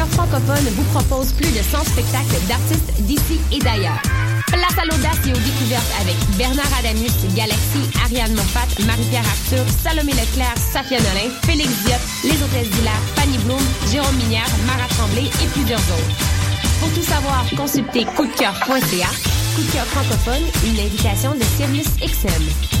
cœur francophone vous propose plus de 100 spectacles d'artistes d'ici et d'ailleurs. Place à l'audace et aux découvertes avec Bernard Adamus, Galaxy, Ariane Moffat, Marie-Pierre Arthur, Salomé Leclerc, Safia Nolin, Félix Diop, Les Hôtesses d'Hilaire, Fanny Bloom, Jérôme Minière, Mara Tremblay et plusieurs autres. Pour tout savoir, consultez coupdecoeur.ca. Coup francophone, une invitation de Sirius XM.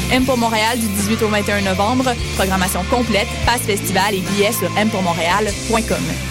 M pour Montréal du 18 au 21 novembre. Programmation complète, passe festival et billets sur mpourmontréal.com.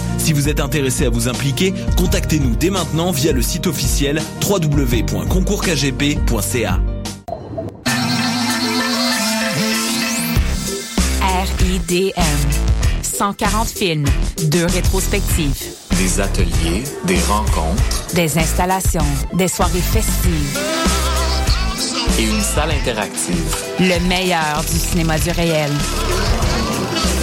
Si vous êtes intéressé à vous impliquer, contactez-nous dès maintenant via le site officiel www.concoursKGP.ca. RIDM. 140 films, deux rétrospectives, Des ateliers, des rencontres des installations, des soirées festives, et une salle interactive. le meilleur du cinéma du réel.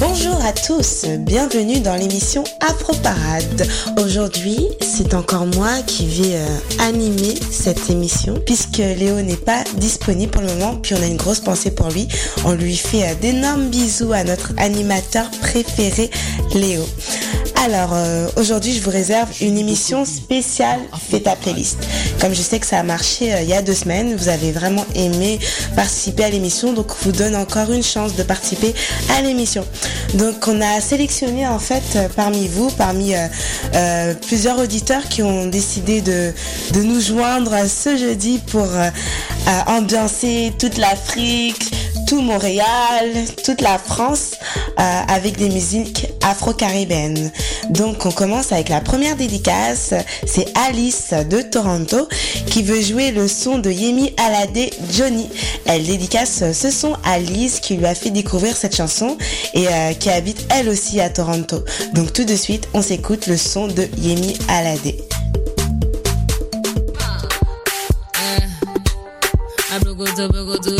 Bonjour à tous, bienvenue dans l'émission Afro Parade. Aujourd'hui, c'est encore moi qui vais euh, animer cette émission puisque Léo n'est pas disponible pour le moment, puis on a une grosse pensée pour lui. On lui fait euh, d'énormes bisous à notre animateur préféré, Léo. Alors, euh, aujourd'hui, je vous réserve une émission spéciale Fais ta playlist. Comme je sais que ça a marché euh, il y a deux semaines, vous avez vraiment aimé participer à l'émission, donc je vous donne encore une chance de participer à l'émission. Donc, on a sélectionné en fait euh, parmi vous, parmi plusieurs auditeurs qui ont décidé de, de nous joindre ce jeudi pour ambiancer toute l'Afrique, tout Montréal, toute la France euh, avec des musiques afro-caribéennes. Donc on commence avec la première dédicace, c'est Alice de Toronto qui veut jouer le son de Yemi Alade Johnny. Elle dédicace ce son à Alice qui lui a fait découvrir cette chanson et euh, qui habite elle aussi à Toronto. Donc tout de suite on s'écoute le son de Yemi Alade. Abrogodo, brogodo,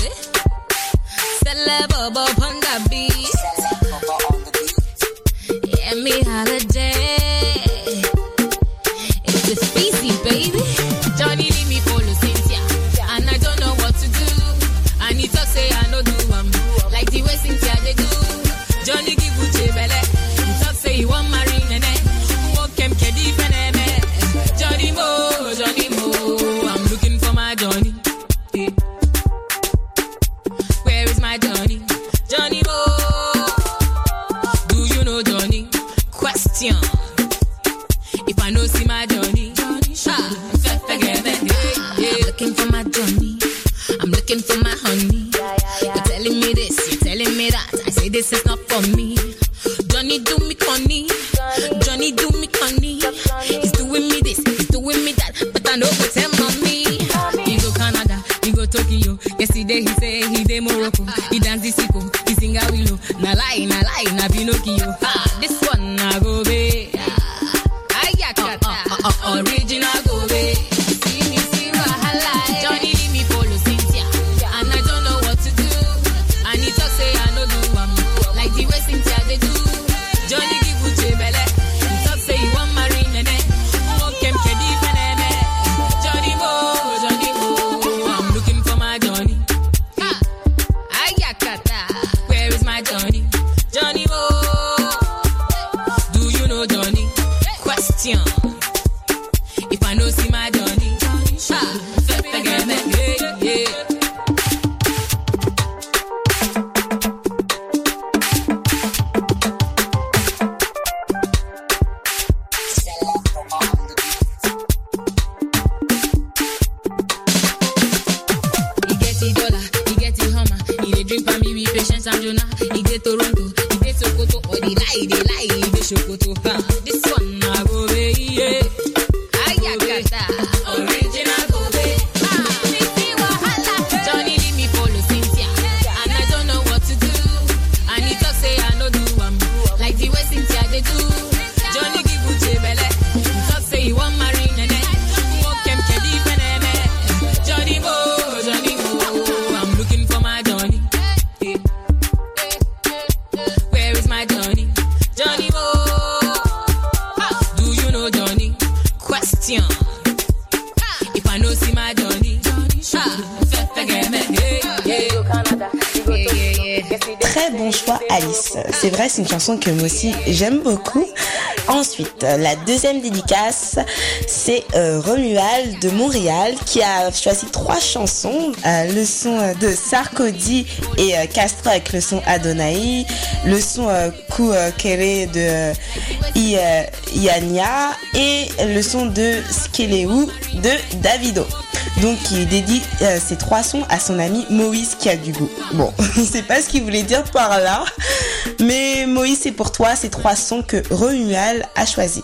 que moi aussi j'aime beaucoup. Ensuite, la deuxième dédicace, c'est euh, Romuald de Montréal qui a choisi trois chansons. Euh, le son euh, de Sarkozy et euh, Castro avec le son Adonai, le son euh, Kou euh, Kere de euh, euh, Iania et le son de Skeleu de Davido. Donc il dédie euh, ces trois sons à son ami Moïse qui a du goût. Bon, on sait pas ce qu'il voulait dire par là, mais Moïse c'est pour toi ces trois sons que Romuald a choisi.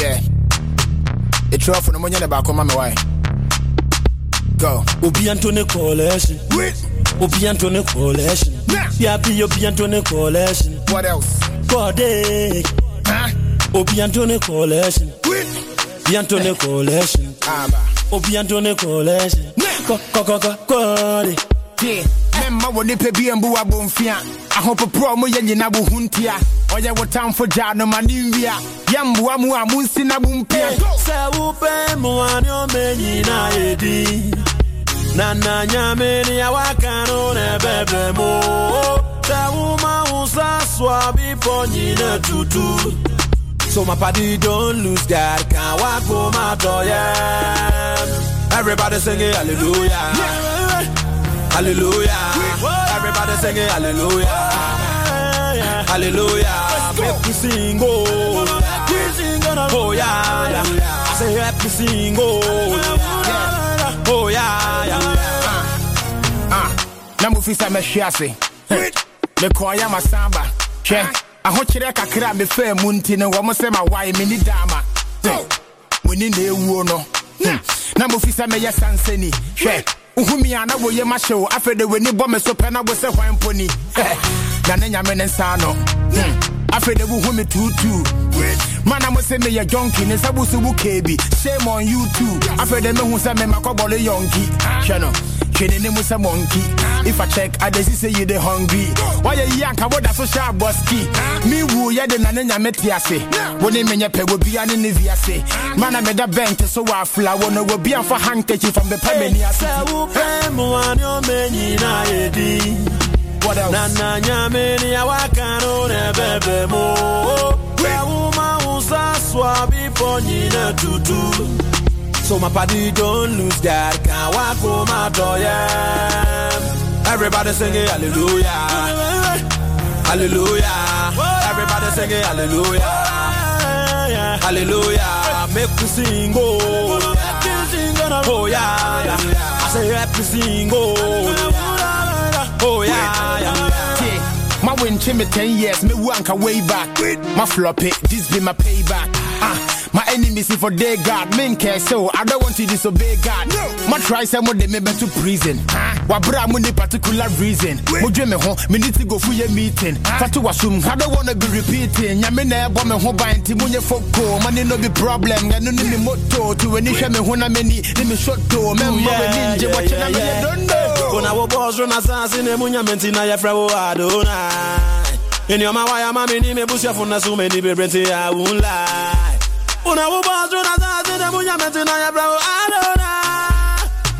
Yeah. Go. Obi Antone Coalition. Obi Antone Coalition. Yapi Obi Antone Coalition. What else? Kode. Obi Antone Coalition. Obi Antone Coalition. Obi Antone Coalition. Ko ko ko ko Kode. Yeah. Memma wo nipa bi mbu abomfia. Ahopoprɔ mo yɛ nyina bo huntia. Ɔyɛ wo tamfo gya no ma ne nwia. Yɛmboa mu a na bumpia. Sɛ wopɛ mmoa ne ɔmɛ nyinaa yɛ din. Na na nyame ne awaka no na ɛbɛbrɛ mo. Sɛ woma wo nsa so a bepɔ nyina tutu. So my party don't lose God, can't walk home out oh, yeah. Everybody singing hallelujah. Hallelujah. Everybody singing hallelujah. Hallelujah. Make me sing, oh. Oh, yeah, yeah. I say, let me sing, oh. Oh, yeah, yeah. Ah, na mufisa meshiase. Me koya masamba. Che, ahokyere kakra me fa mu nti ne wɔm sɛ ma wae meni daama. Mo ni na ewuo no. Na mufisa meyɛ sansani. Uhumi ana wo ye masho afede we ni bombe so pena wo se hwan poni eh, na ne nyame ne nsa no hmm. afede wo humi tutu. I must se me a junkie. ne sabusu bu kebi. Shame on you too. Afede me hu se me makobole yonki. Hwe no. Training him with a monkey. If I check, I just say you the hungry. Why you young? I would so sharp bosky. Me woo, ya the ya metiase. When they mean your peg will be an say. Man, I made a bank to so I fly. One will be on for handkerchief from the Pamania. What else? Nana nyamini ya wakano oh, nebebe mo. Kwa uma usa swabi ponyina tutu. So my party don't lose God, can't walk out oh, yeah. Everybody singing hallelujah. Hallelujah. Everybody singing hallelujah. Hallelujah. Make me sing oh. Oh yeah, yeah. I say happy sing oh. Oh yeah, yeah. My win me 10 years, me wanka way back. My flop it, this be my payback. Enemies for day God. Men care so I don't want to disobey God. No. My try some of them to prison. Wabra mo ni particular reason. Mo dwe me ho, me need to go for your meeting. Fatu wasum, I don't wanna be repeating. Nyame na ebo me ho ban ti mo nye foko. Money no be problem. Ga no ni me moto. To any hwe me ho na me ni, ni me shot to. Me mo we ninja watch na me you don't know. Kuna wo boss run assassin e munya menti na ya fra wo adonai. In your ma waya ma me ni me bush ya funa so many be brenti I won't lie unawubazu nazazine munyamesi ya bravo alona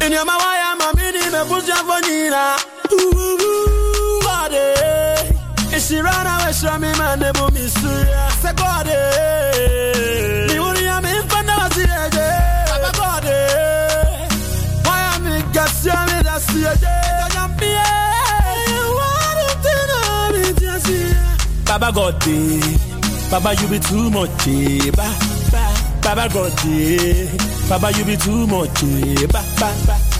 inyama waya mamini mekusha fonyina uh, uh, uh, bade. Ishirana weshami mane bu misu ya. Se wasiyeje mi uri ya mi tonyampie warutina mijasia Baba God, Baba you be too much, Baba ba, ba, Baba God eh. Baba you be too much eh. ba, ba,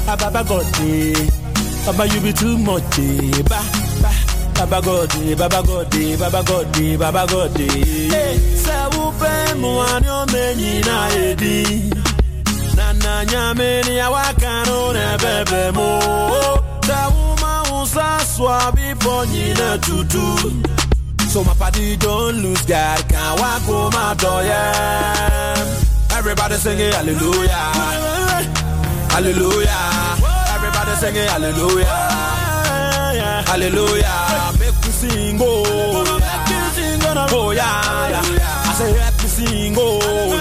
ah, Baba God eh. Baba you be too much ba, ba, Baba God. Baba God. Baba God. Baba God. Se upe muanyo menyi na edi na na nyame ni awakano ne bebe mo Se uma usa swabi ponyi na tutu So my party don't lose God, can't walk home out yeah. Everybody singing hallelujah, hallelujah. Everybody singing hallelujah, hallelujah. Make me sing, oh, yeah. oh yeah, yeah. I say let me sing, oh,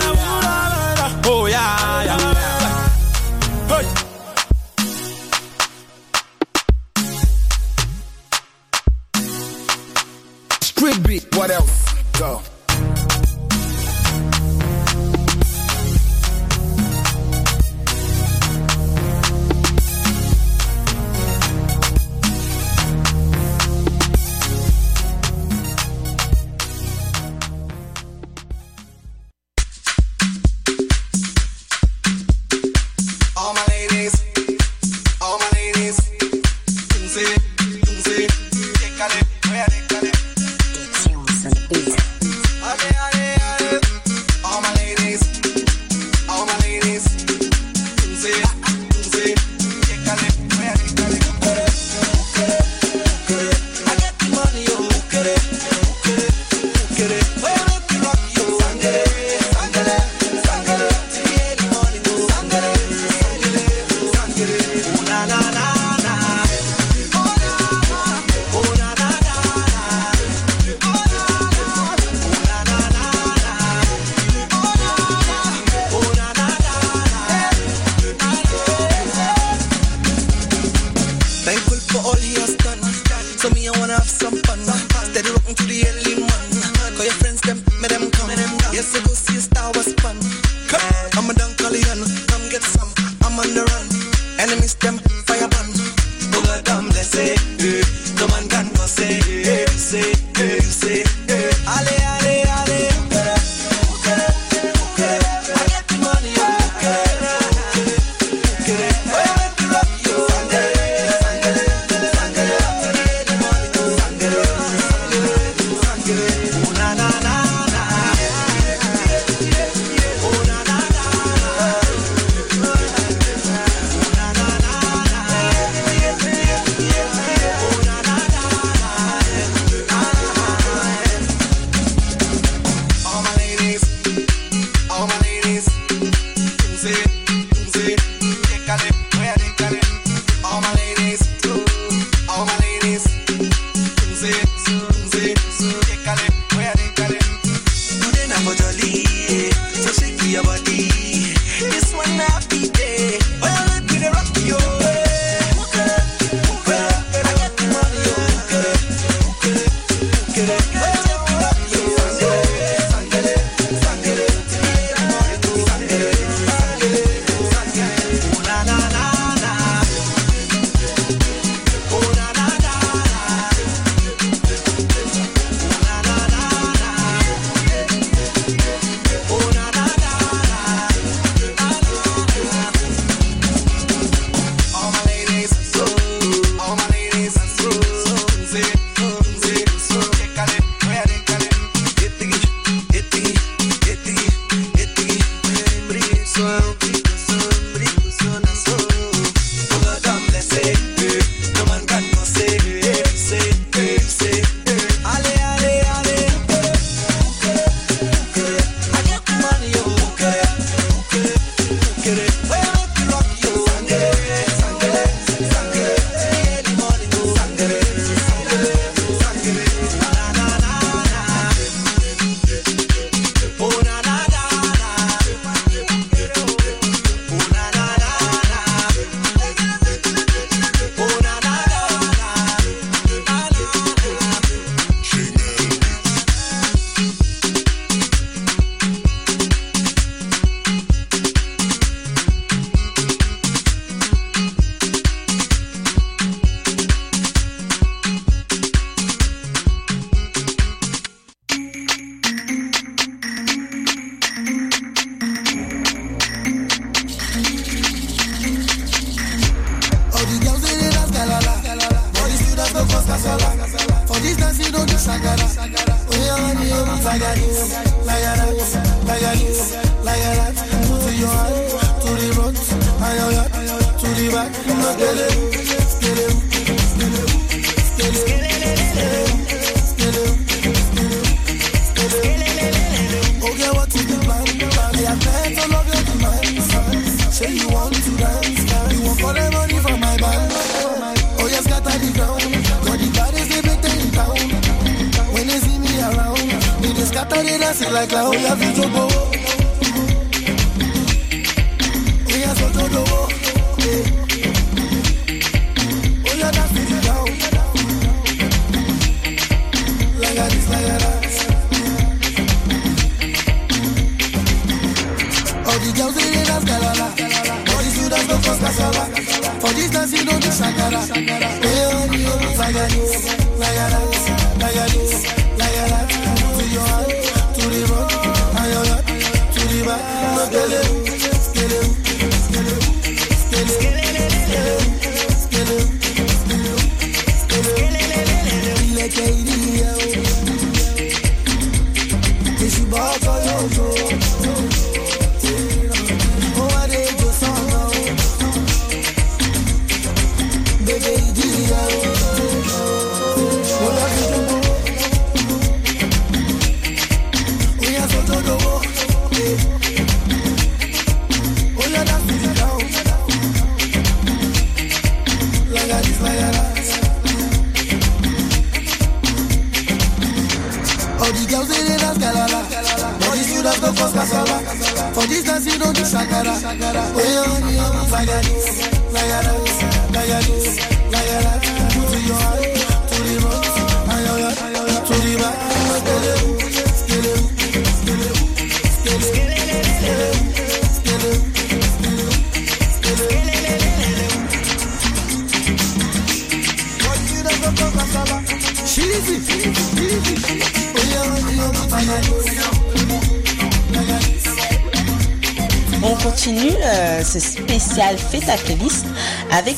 no desagara.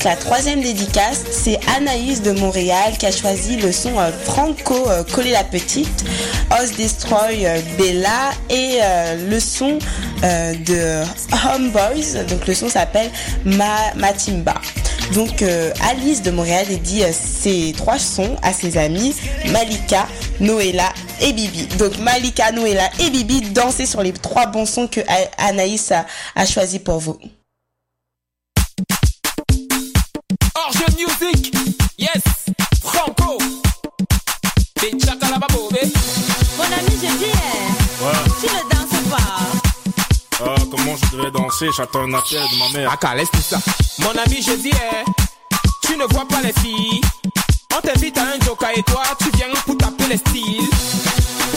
La troisième dédicace. C'est Anaïs de Montréal qui a choisi le son euh, Franco euh, Coller la Petite, Os Destroy euh, Bella et euh, le son de Homeboys. Donc le son s'appelle Ma Matimba. Donc Alice de Montréal dédie ces trois sons à ses amis Malika, Noëlla et Bibi. Donc Malika, Noëlla et Bibi, dansez sur les trois bons sons que Anaïs a choisi pour vous. Orge Music, yes, Franco. Et Chakalaba Bobé. Mon ami, je dis, eh, Ouais. tu ne danses pas. Ah, comment je devais danser J'attends un appel de ma mère. Ah, laisse tout ça. Mon ami, je dis, eh, tu ne vois pas les filles. On t'invite à un joker et toi, tu viens pour taper les styles.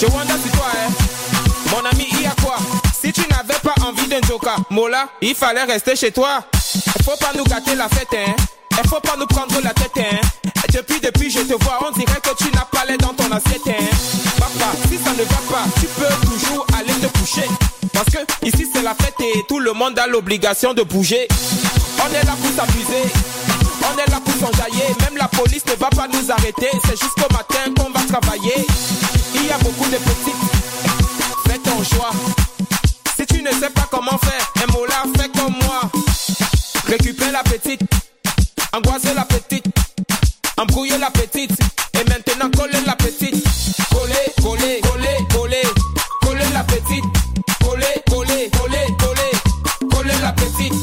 Je wonder si toi, eh, mon ami, il y a quoi? Si tu n'avais pas envie d'un joker, Mola, il fallait rester chez toi. Faut pas nous gâter la fête, hein. Il faut pas nous prendre la tête, hein. Et depuis, depuis, je te vois, on dirait que tu n'as pas l'air dans ton assiette, hein. Papa, si ça ne va pas, tu peux toujours aller te coucher. Parce que ici c'est la fête et tout le monde a l'obligation de bouger. On est là pour s'amuser, on est là pour s'enjailler. Même la police ne va pas nous arrêter. C'est jusqu'au matin qu'on va travailler. Il y a beaucoup de petites, fais ton choix. Si tu ne sais pas comment faire, un mot là, fais comme moi. Récupère la petite, angoisser la petite, embrouiller la petite. Et maintenant coller la petite. Coller, coller, coller, coller, coller la petite. Coller, coller, coller, coller, coller la petite.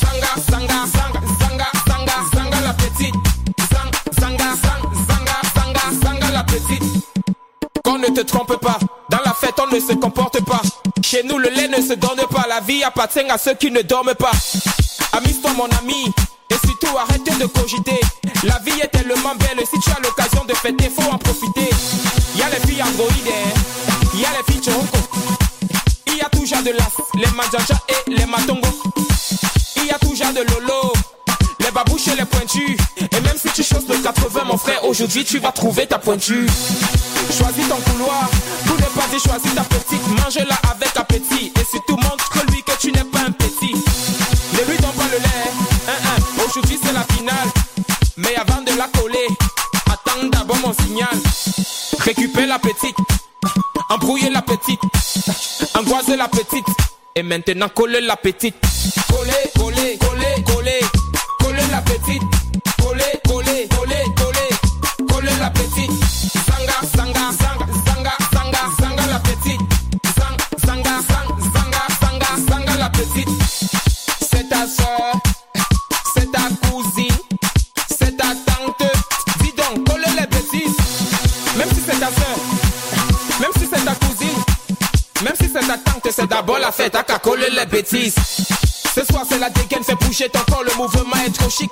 Zanga, zanga, zanga, zanga, zanga, zanga la petite. Zang, zanga, zang, zanga, zanga, zanga la petite. Qu'on ne te trompe pas, dans la fête on ne se comporte pas. Chez nous le lait ne se donne pas, la vie appartient à ceux qui ne dorment pas. Amuse-toi mon ami, et surtout arrête de cogiter. La vie est tellement belle, si tu as l'occasion de fêter, faut en profiter. Y a les filles androïdes, y a les filles choco. Il y a genre de las, les manjaja et les matongo. Y a genre de lolo, les babouches et les pointus. Et même si tu choses de 80, mon frère, aujourd'hui tu vas trouver ta pointure. Choisis ton couloir, pour ne pas dire choisis ta petite. Mange-la avec appétit. Et surtout montre-lui que tu n'es aujourd'hui c'est la finale. Mais avant de la coller, attends d'abord mon signal. Récupère la petite, embrouille embrouiller la petite, angoiser la petite, et maintenant coller la petite. Coller, coller, coller, coller, coller la petite. C'est d'abord la fête à qu'à coller les bêtises. Ce soir c'est la dégaine, fais bouger ton corps, le mouvement est trop chic.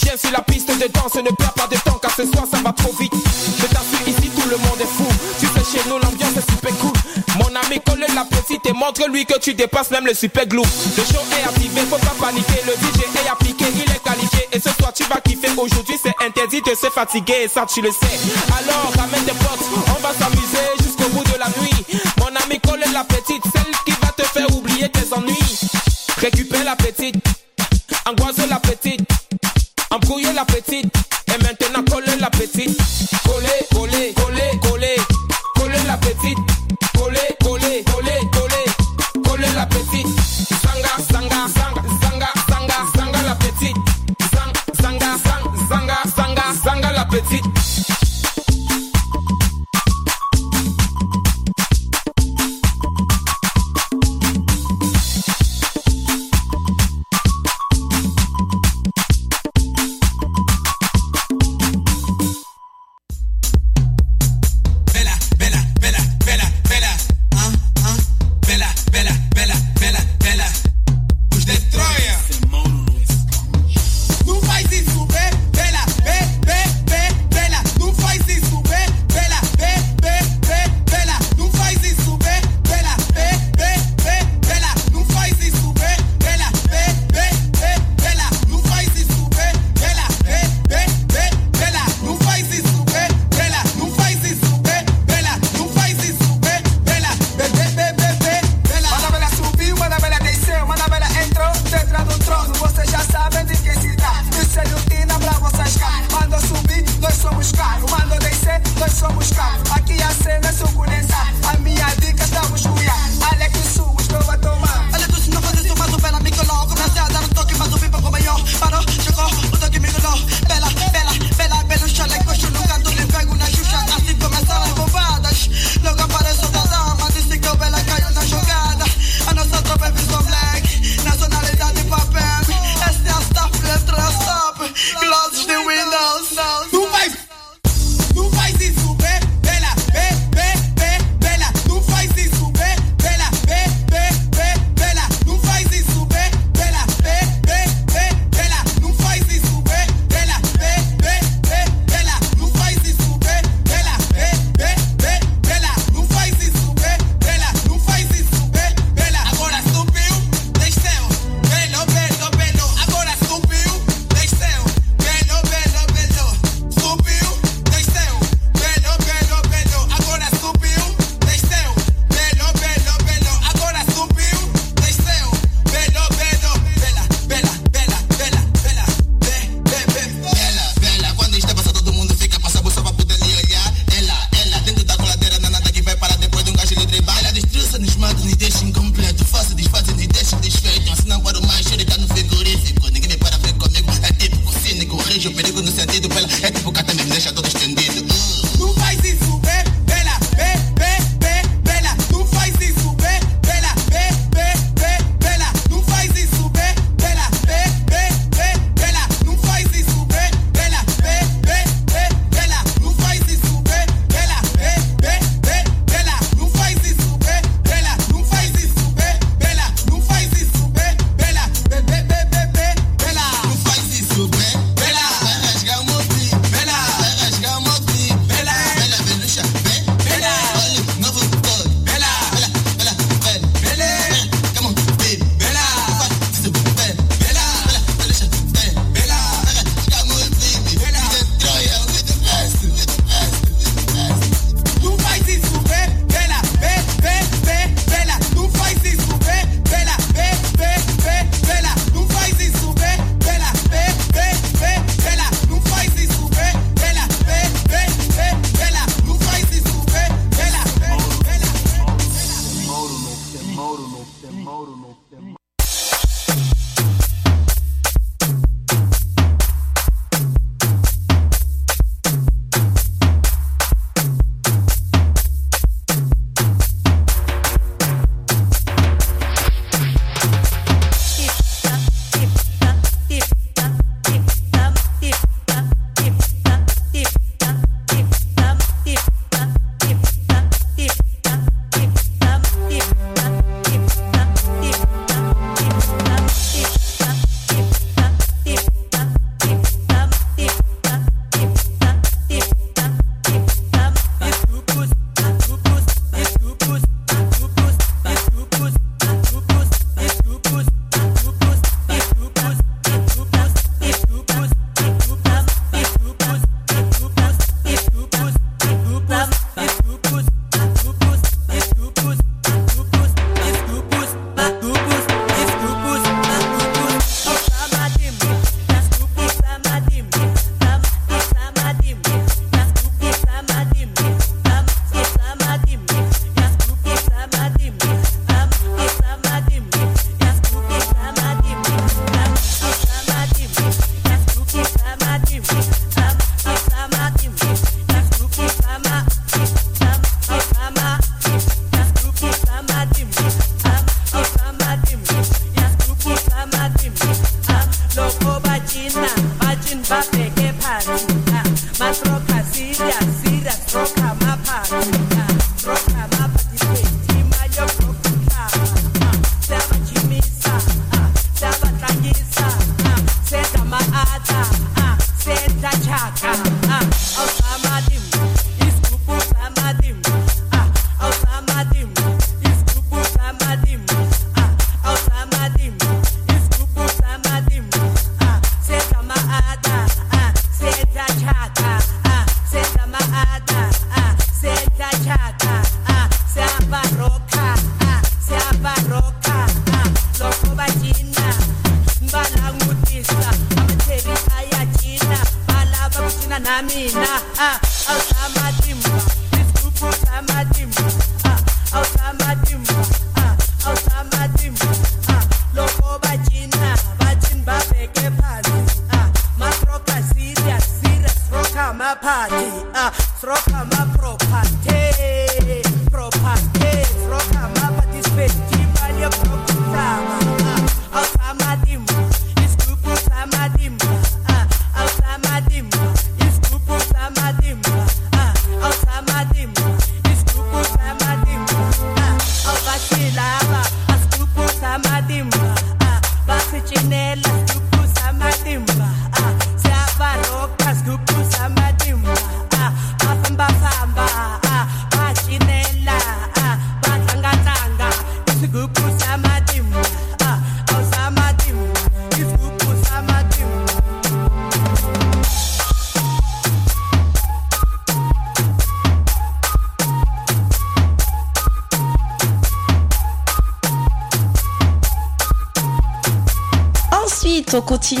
Tiens sur la piste de danse, ne perds pas de temps car ce soir ça va trop vite. Je t'assure ici tout le monde est fou. Tu sais chez nous l'ambiance est super cool. Mon ami colle la petite et montre-lui que tu dépasses même le super glue. Le show est activé, faut pas paniquer. Le DJ est appliqué, il est qualifié. Et ce soir tu vas kiffer. Aujourd'hui c'est interdit de se fatiguer ça tu le sais. Alors ramène tes potes, on va s'amuser jusqu'au bout de la nuit. Colle la petite, celle qui va te faire oublier tes ennuis. Récupère la petite, angoisse la petite, embrouiller la petite, et maintenant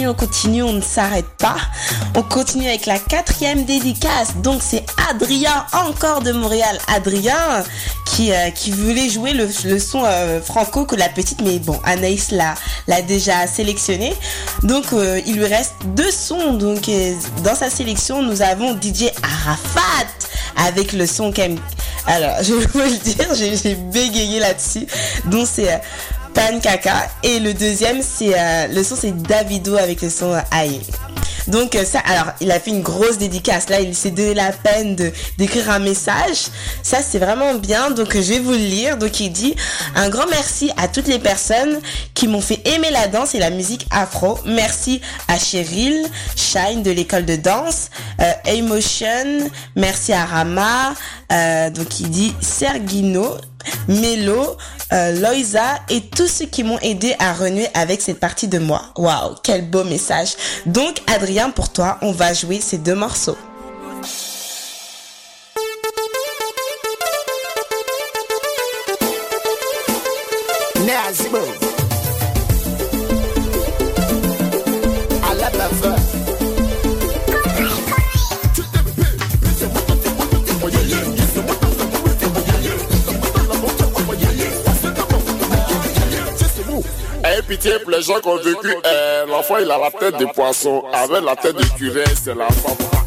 on continue, on ne s'arrête pas. On continue avec la quatrième dédicace. Donc, c'est Adrien, encore de Montréal. Adrien, qui, euh, qui voulait jouer le, son euh, franco que la petite, mais bon, Anaïs l'a, déjà sélectionné. Donc, euh, il lui reste deux sons. Donc, dans sa sélection, nous avons DJ Arafat avec le son qu'aime. Alors, je vais le dire, j'ai bégayé là-dessus. Donc, c'est Kaka. Et le deuxième, c'est euh, le son, c'est Davido avec le son euh, Aïe. Donc euh, ça, alors il a fait une grosse dédicace. Là, il s'est donné la peine d'écrire un message. Ça, c'est vraiment bien. Donc je vais vous le lire. Donc il dit un grand merci à toutes les personnes qui m'ont fait aimer la danse et la musique afro. Merci à Cheryl Shine de l'école de danse, Emotion. Merci à Rama. Donc il dit Sergino. Mélo, euh, Loïsa et tous ceux qui m'ont aidé à renouer avec cette partie de moi. Waouh, quel beau message. Donc Adrien, pour toi, on va jouer ces deux morceaux. Pitié les gens qui ont vécu. euh, L'enfant, il a la tête de poisson. Avec la tête de curé, c'est la femme.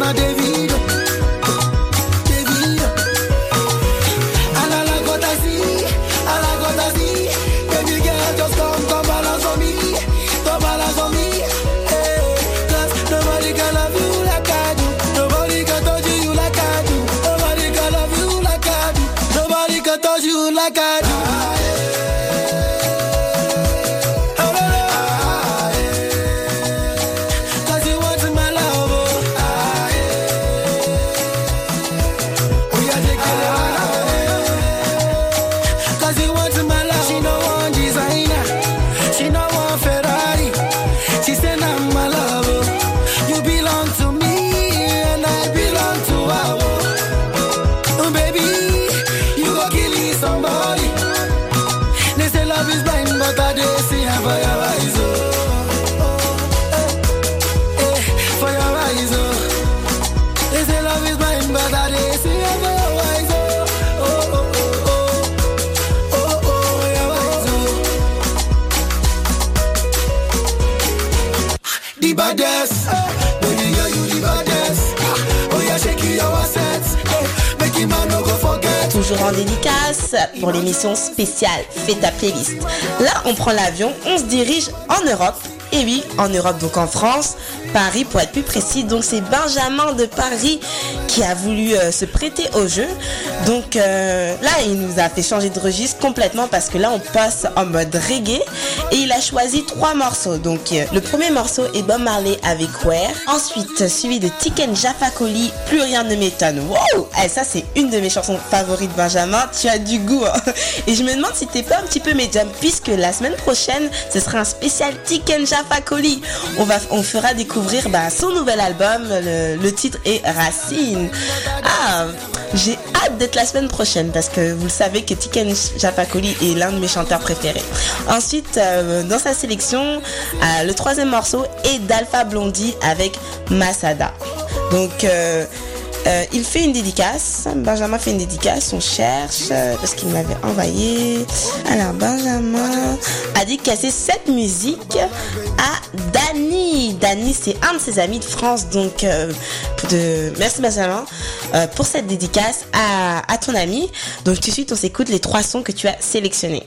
not David. Toujours en dédicace pour l'émission spéciale Fais ta playlist. Là, on prend l'avion, on se dirige en Europe. Et oui, en Europe, donc en France, Paris pour être plus précis. Donc c'est Benjamin de Paris qui a voulu euh, se prêter au jeu. Donc euh, là, il nous a fait changer de registre complètement parce que là, on passe en mode reggae. Et il a choisi trois morceaux. Donc euh, le premier morceau est Bob Marley avec Where. Ensuite, suivi de Tiken Jaffa Coli, Plus rien ne m'étonne. Wow Eh, Ça, c'est une de mes chansons favorites, Benjamin. Tu as du goût. hein. Et je me demande si t'es pas un petit peu médium, puisque la semaine prochaine, ce sera un spécial Tiken Jaffa Coli. On, fera découvrir bah, son nouvel album. Le, le titre est Racine. Ah, j'ai hâte d'être la semaine prochaine parce que vous le savez que Tiken Jaffa Coli est l'un de mes chanteurs préférés. Ensuite, euh, dans sa sélection, euh, le troisième morceau est d'Alpha Blondie avec Masada. Donc, euh, euh, il fait une dédicace. Benjamin fait une dédicace. On cherche euh, parce qu'il m'avait envoyé. Alors, Benjamin a dédicacé cette musique à Dany. Dany, c'est un de ses amis de France. Donc, euh, de... merci Benjamin euh, pour cette dédicace à, à ton ami. Donc, tout de suite, on s'écoute les trois sons que tu as sélectionnés.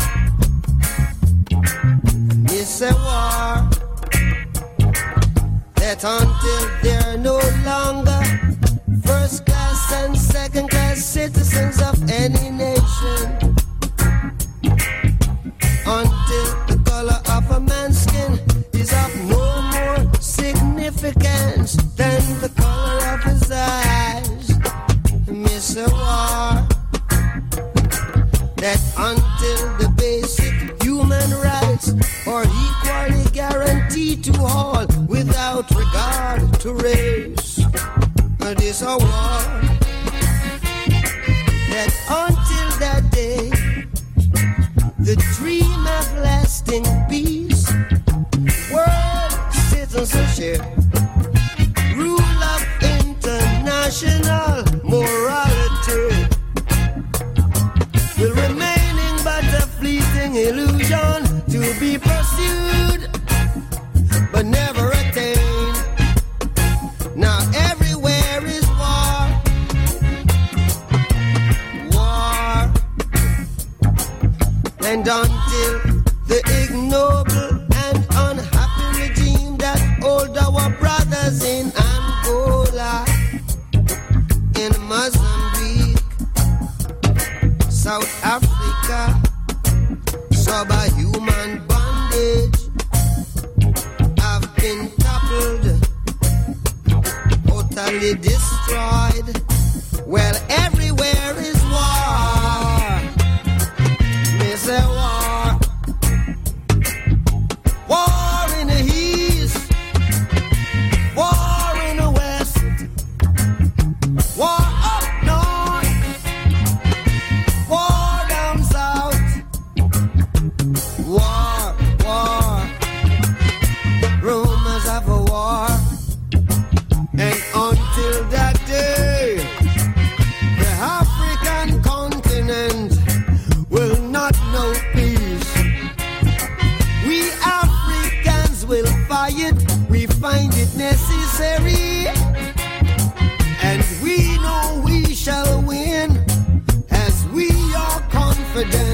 A war. That until they're no longer first class and second class citizens of any nation, until the color of a man's skin is of no more significance than the color of his eyes, miss a war. That until the basic human rights are equally guaranteed to all without regard to race. And it's a war that until that day, the dream of lasting peace, world citizenship, rule of international morality will remaining but a fleeting illusion never attained. Now everywhere is war, war, and until the ignoble and unhappy regime that hold our brothers in Angola, in Mozambique. South Africa, subhuman really dislike never.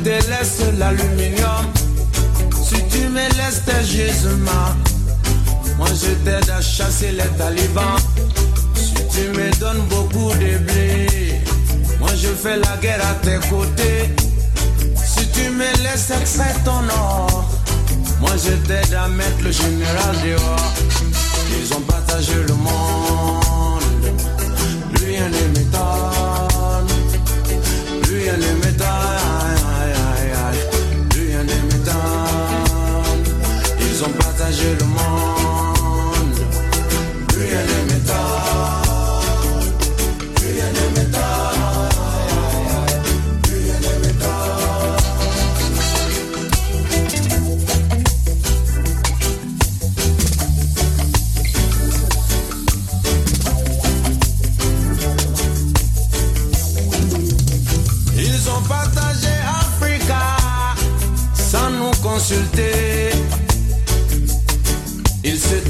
Moi je te laisse l'aluminium. Si tu me laisses tes gisements, moi je t'aide à chasser les talibans. Si tu me donnes beaucoup de blé, moi je fais la guerre à tes côtés. Si tu me laisses extraire ton or, moi je t'aide à mettre le général dehors. Ils ont partagé le monde, rien ne m'étonne, rien ne m'étonne,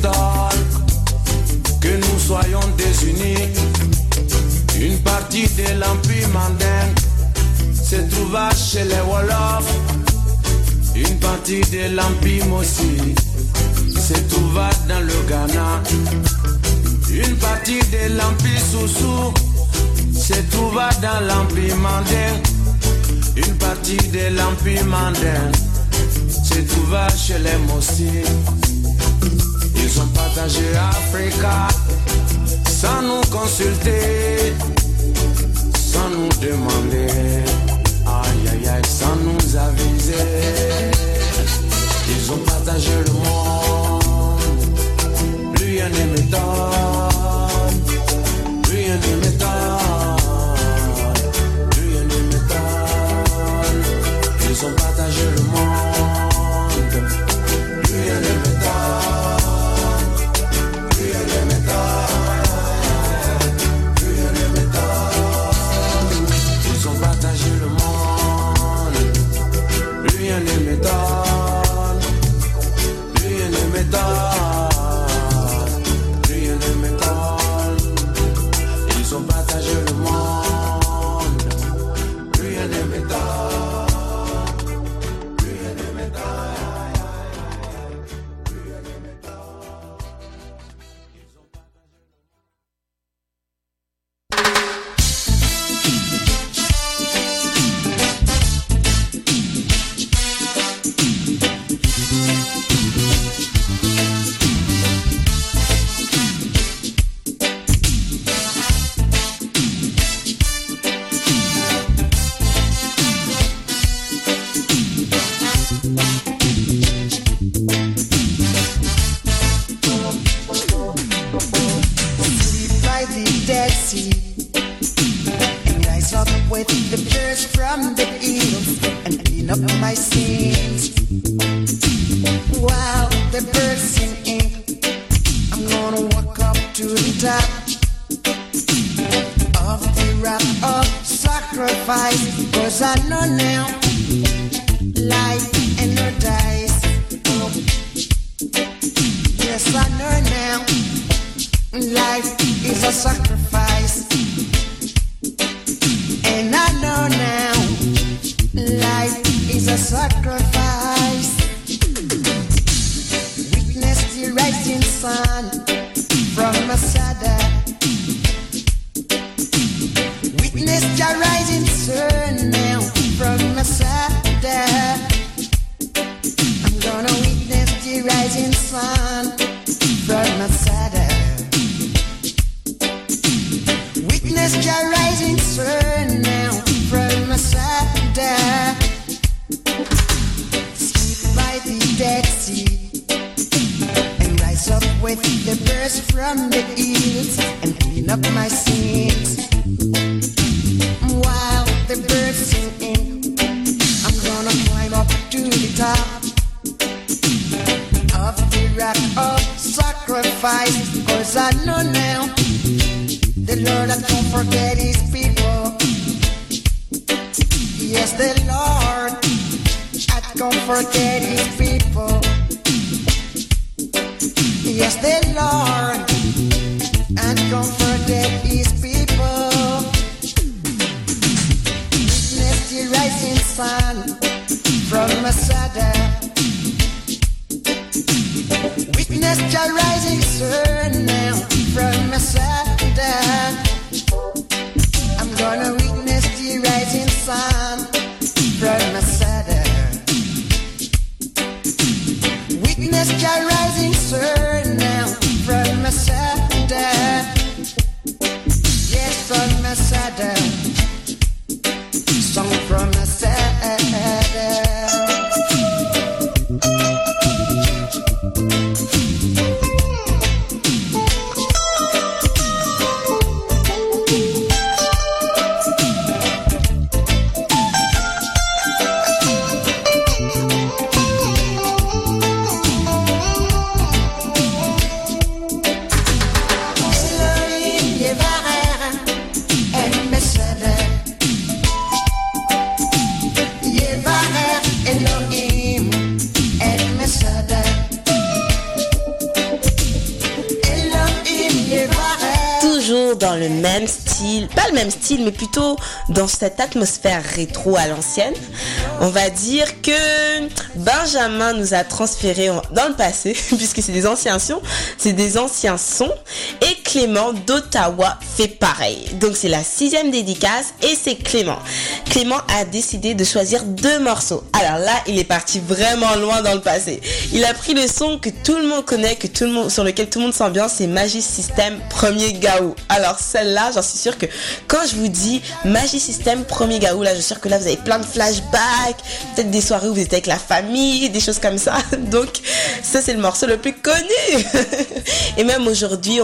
Que nous soyons désunis. Une partie de l'Empire mandingue se trouva chez les Wolofs. Une partie de l'Empire Mossi se trouva dans le Ghana. Une partie de l'Empire Soussou se trouva dans l'Empire mandingue. Une partie de l'Empire mandingue se trouva chez les Mossi. Partagé Africa sans nous consulter, sans nous demander, aïe aïe aïe, sans nous aviser. Ils ont partagé le monde, rien ne m'étonne, Know now. Life is a sacrifice. And I know now, life is a sacrifice. Mais plutôt dans cette atmosphère rétro à l'ancienne. On va dire que Benjamin nous a transféré dans le passé, puisque c'est des anciens sons, c'est des anciens sons, et Clément d'Ottawa fait pareil. Donc c'est la sixième dédicace et c'est Clément. Clément a décidé de choisir deux morceaux. Alors là, il est parti vraiment loin dans le passé. Il a pris le son que tout le monde connaît, que tout le monde, sur lequel tout le monde s'ambiance, c'est Magie System Premier Gaou. Alors celle-là, j'en suis sûre que quand je vous dis Magie System Premier Gaou, là, je suis sûre que là, vous avez plein de flashbacks, peut-être des soirées où vous êtes avec la famille, des choses comme ça. Donc ça, c'est le morceau le plus connu. Et même aujourd'hui,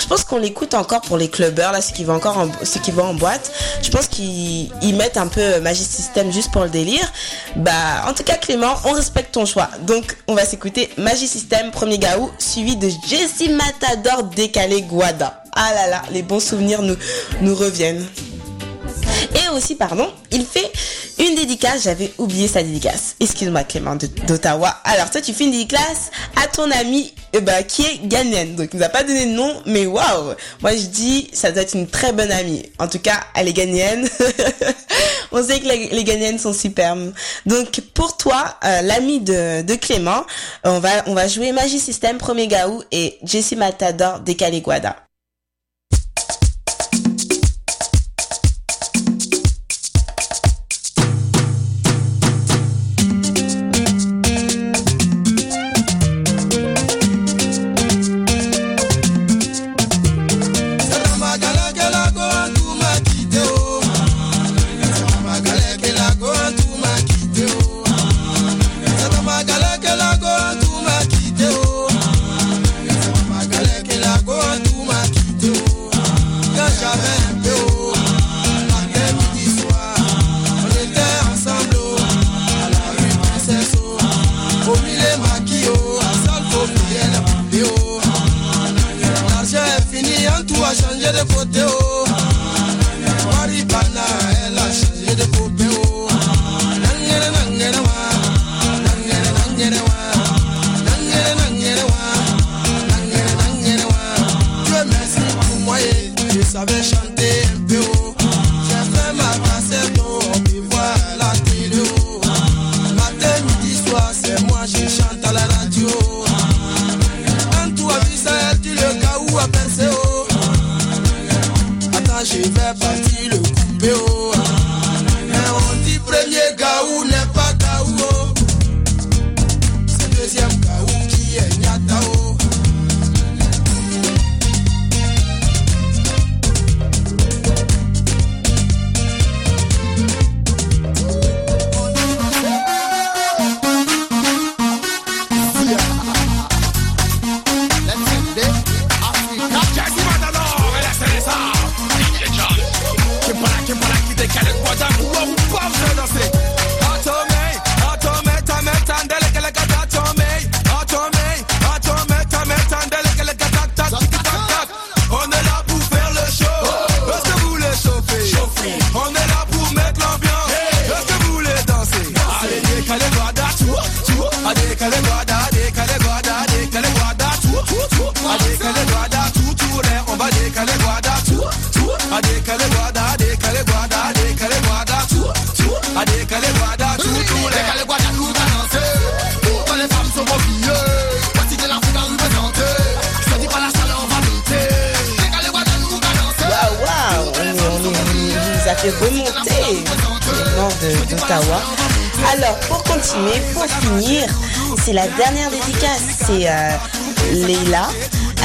je pense qu'on l'écoute encore pour les clubbers, là, ceux qui vont encore en, ceux qui vont en boîte. Je pense qu'ils ils mettent un peu Magie System juste pour le délire. Bah, en tout cas, Clément, on respecte ton choix. Donc, on va s'écouter Magie System, premier gaou, suivi de Jessie Matador décalé Guada. Ah là là, les bons souvenirs nous, nous reviennent. Et aussi, pardon, il fait une dédicace, j'avais oublié sa dédicace. Excuse-moi Clément d'Ottawa. Alors toi, tu fais une dédicace à ton ami eh ben, qui est ghanéenne. Donc il nous a pas donné de nom, mais waouh Moi je dis, ça doit être une très bonne amie. En tout cas, elle est ghanéenne. On sait que les, les Ghanéennes sont superbes. Donc pour toi, euh, l'ami de, de Clément, euh, on va, on va jouer Magie System, Premier Gaou et Jessie Matador, Décalé Guada.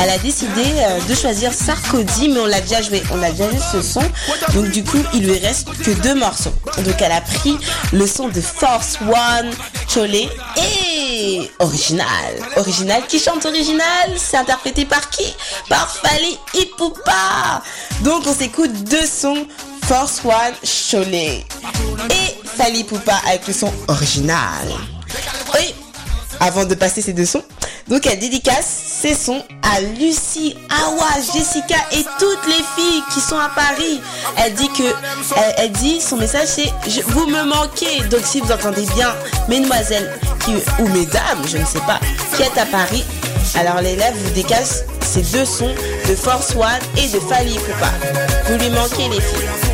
Elle a décidé euh, de choisir Sarkozy, mais on l'a déjà joué, on a déjà vu ce son. Donc du coup, il lui reste que deux morceaux. Donc elle a pris le son de Force One, Cholet et Original. Original, qui chante Original C'est interprété par qui? Par Fali Ipupa. Donc on s'écoute deux sons, Force One, Cholet et Fali Ipupa avec le son Original. Oui, avant de passer ces deux sons. Donc elle dédicace ces sons à Lucie, Awa, Jessica et toutes les filles qui sont à Paris. Elle dit que elle, dit son message c'est vous me manquez. Donc si vous entendez bien mesdemoiselles qui, ou mesdames, je ne sais pas, qui êtes à Paris, alors l'élève vous décasse ces deux sons de Force One et de Fali Poupa. Vous lui manquez les filles.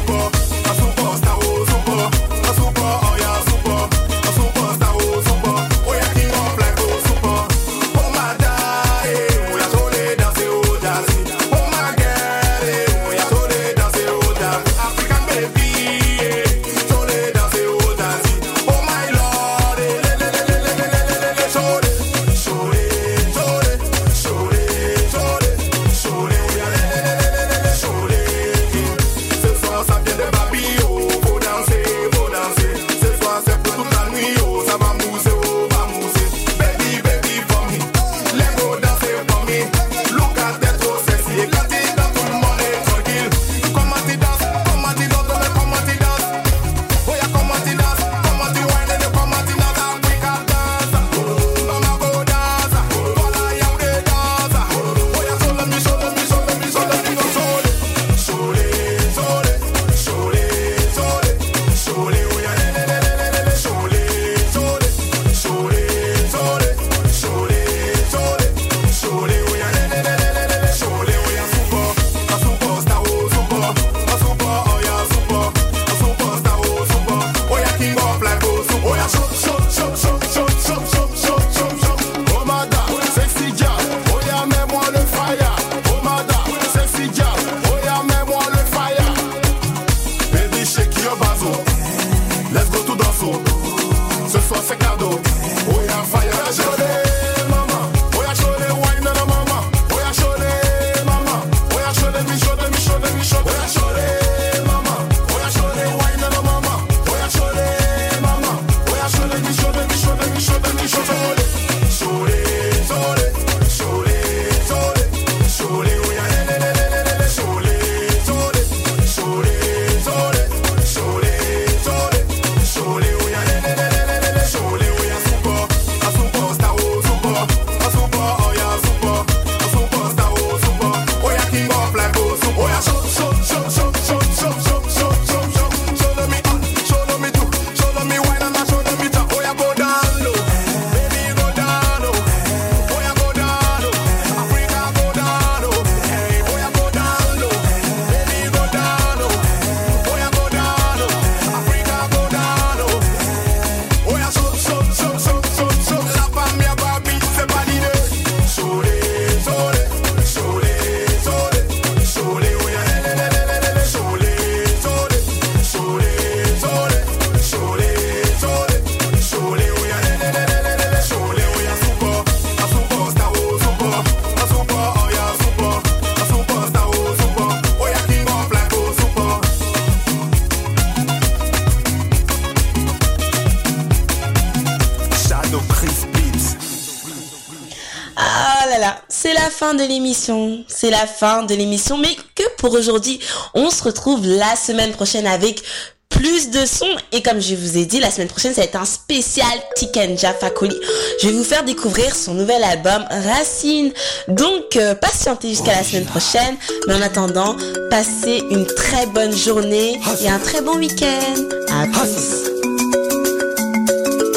C'est la fin de l'émission, mais que pour aujourd'hui. On se retrouve la semaine prochaine avec plus de sons. Et comme je vous ai dit, la semaine prochaine, ça va être un spécial Tikenja Fakoli. Je vais vous faire découvrir son nouvel album Racine. Donc, euh, patientez jusqu'à la semaine prochaine. Mais en attendant, passez une très bonne journée et un très bon week-end. À plus.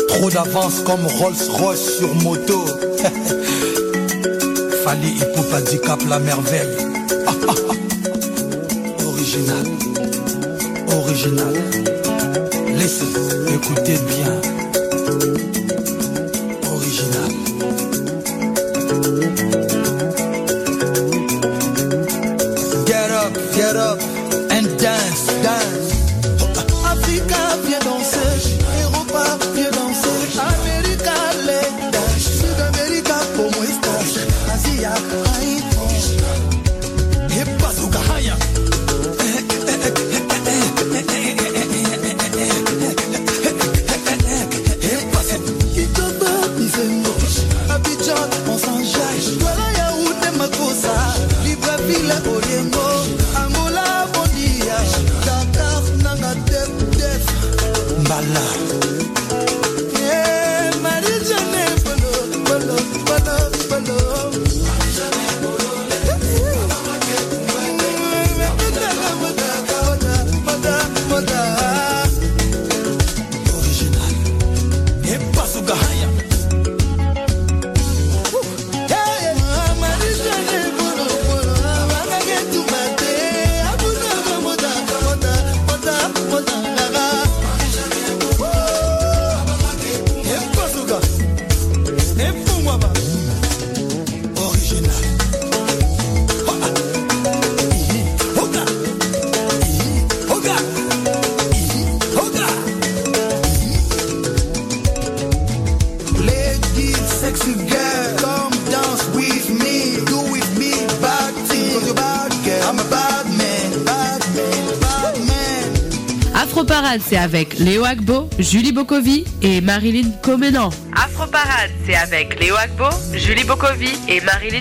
Trop d'avance comme Rolls-Royce sur moto. Fali Hip-Hop Handicap la merveille. Original. Original. Laissez, écoutez bien. Avec Léo Agbo, Julie Bokovi et Marilyn Comenan. Afro Parade, c'est avec Léo Agbo, Julie Bokovi et Marilyn